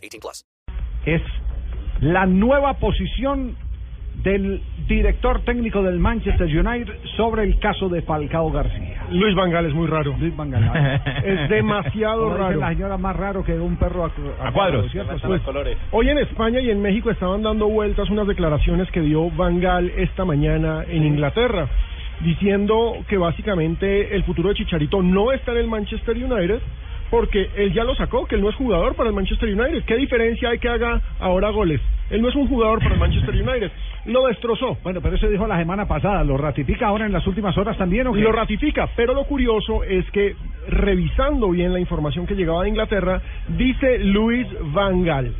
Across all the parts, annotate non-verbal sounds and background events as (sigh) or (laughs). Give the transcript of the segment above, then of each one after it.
18 plus. es la nueva posición del director técnico del Manchester United sobre el caso de Falcao García. Luis Vangal es muy raro. Luis Van Gaal. (laughs) Es demasiado Como dice raro. La señora más raro que un perro a, A cuadros. ¿cierto? Pues, hoy en España y en México estaban dando vueltas unas declaraciones que dio Vangal esta mañana en Inglaterra, diciendo que básicamente el futuro de Chicharito no está en el Manchester United porque él ya lo sacó, que él no es jugador para el Manchester United. ¿Qué diferencia hay que haga ahora goles? Él no es un jugador para el Manchester United. Lo destrozó. Bueno, pero eso dijo la semana pasada. ¿Lo ratifica ahora en las últimas horas también o qué? Lo ratifica, pero lo curioso es que revisando bien la información que llegaba de Inglaterra, dice Luis Van Gaal,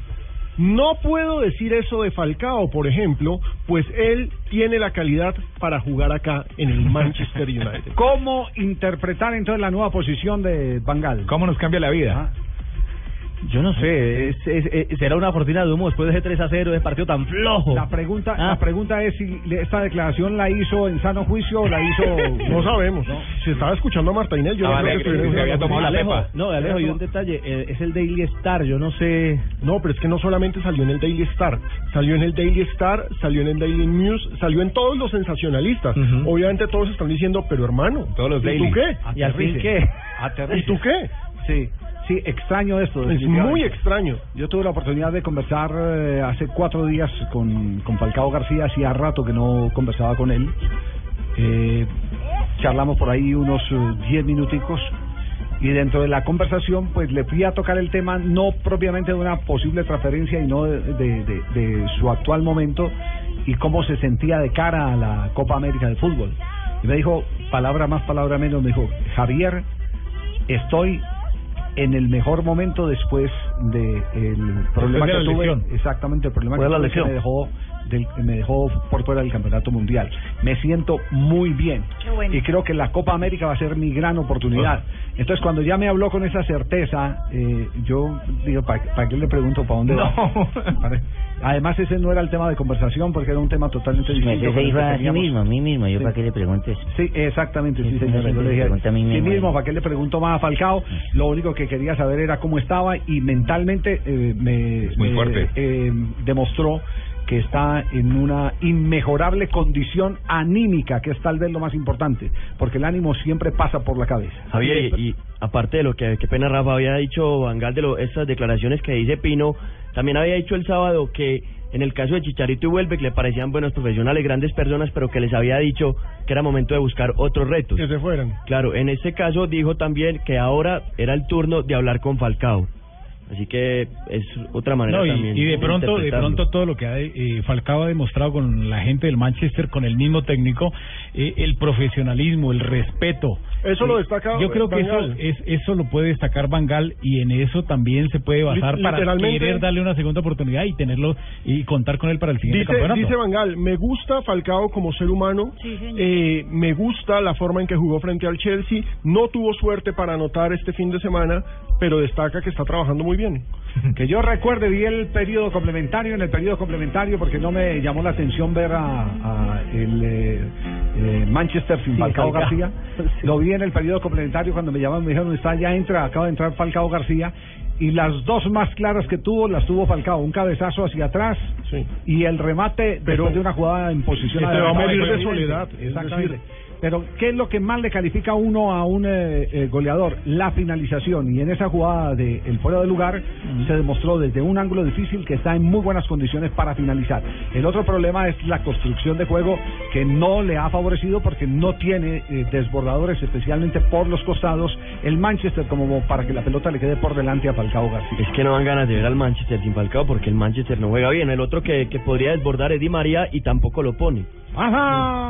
no puedo decir eso de Falcao, por ejemplo, pues él tiene la calidad para jugar acá en el Manchester (laughs) United. ¿Cómo interpretar entonces la nueva posición de Bangal? ¿Cómo nos cambia la vida? Yo no sé, es, es- es- será una cortina de humo después de ese 3 a 0, ese partido tan flojo. La pregunta, Ah. la pregunta es si le- esta declaración la hizo en sano juicio o la hizo... (laughs) No sabemos. Si estaba escuchando a Marta Inés, yo Ah, no creo que que había tomado la pepa. No, Alejo, y un detalle, eh, es el Daily Star, yo no sé... No, pero es que no solamente salió en el Daily Star, salió en el Daily Star, salió en el Daily News, salió en todos los sensacionalistas. Obviamente todos están diciendo, pero hermano, Todos los ¿y daily. tú qué? ¿Y al fin qué? Aterrice. ¿Y tú qué? Sí, sí, extraño esto. Es muy extraño. Yo tuve la oportunidad de conversar eh, hace cuatro días con, con Falcao García, hacía rato que no conversaba con él. Eh, charlamos por ahí unos eh, diez minuticos y dentro de la conversación pues le fui a tocar el tema no propiamente de una posible transferencia y no de, de- de- de su actual momento y cómo se sentía de cara a la Copa América de Fútbol. Y me dijo, palabra más, palabra menos, me dijo, Javier, estoy en el mejor momento después de el problema de que tuve lesión. exactamente el problema que, la tuve lesión. que me dejó del, me dejó por fuera del campeonato mundial me siento muy bien y creo que la Copa América va a ser mi gran oportunidad entonces cuando ya me habló con esa certeza eh, yo digo ¿para qué le pregunto (laughs) para dónde va? Además ese no era el tema de conversación porque era un tema totalmente Me distinto se el dijo que a sí mismo, a mí mismo, yo Sí. para qué le preguntes. Sí, exactamente, sí, Sí, señora. sí, Yo sí, le dije, a mí sí mismo, mismo, eh. ¿para qué le preguntó más a Falcao? Lo único que quería saber era cómo estaba y mentalmente eh, me Es muy fuerte. eh, demostró que está en una inmejorable condición anímica, que es tal vez lo más importante, porque el ánimo siempre pasa por la cabeza. Javier, y, y aparte de lo que, qué pena Rafa había dicho Vangal de lo, estas declaraciones que dice Pino, también había dicho el sábado que en el caso de Chicharito y Huelve, que le parecían buenos profesionales, grandes personas, pero que les había dicho que era momento de buscar otros retos. Que se fueran. Claro, en este caso dijo también que ahora era el turno de hablar con Falcao. Así que es otra manera No, y, también. y de pronto, de pronto todo lo que ha, eh, Falcao ha demostrado con la gente del Manchester, con el mismo técnico, eh, el profesionalismo, el respeto. Eso lo Eh, destaca Yo creo que Van eso, es, eso lo puede destacar Bangal y en eso también se puede basar para querer darle una segunda oportunidad y tenerlo y contar con él para el siguiente Dice, campeonato. dice Vangal, me gusta Falcao como ser humano, eh, me gusta la forma en que jugó frente al Chelsea, no tuvo suerte para anotar este fin de semana, pero destaca que está trabajando muy bien. (laughs) Que yo recuerde, vi el periodo complementario, en el periodo complementario, porque no me llamó la atención ver a, a el eh, eh, Manchester sin Falcao Falcao. García. (laughs) Lo vi en el periodo complementario cuando me llamaron, me dijeron, está, ya entra, acaba de entrar Falcao García. Y las dos más claras que tuvo, las tuvo Falcao. Un cabezazo hacia atrás Sí. y el remate Pero- después de una jugada en posición Se va a morir de soledad, es decir- Pero, ¿qué es lo que más le califica a uno a un eh, eh, goleador? La finalización. Y en esa jugada de el fuera de lugar se demostró desde un ángulo difícil que está en muy buenas condiciones para finalizar. El otro problema es la construcción de juego que no le ha favorecido porque no tiene eh, desbordadores, especialmente por los costados, el Manchester como para que la pelota le quede por delante a Falcao García. Es que no dan ganas de ver al Manchester sin Falcao porque el Manchester no juega bien. El otro que, que podría desbordar es Di María y tampoco lo pone. ¡Ajá!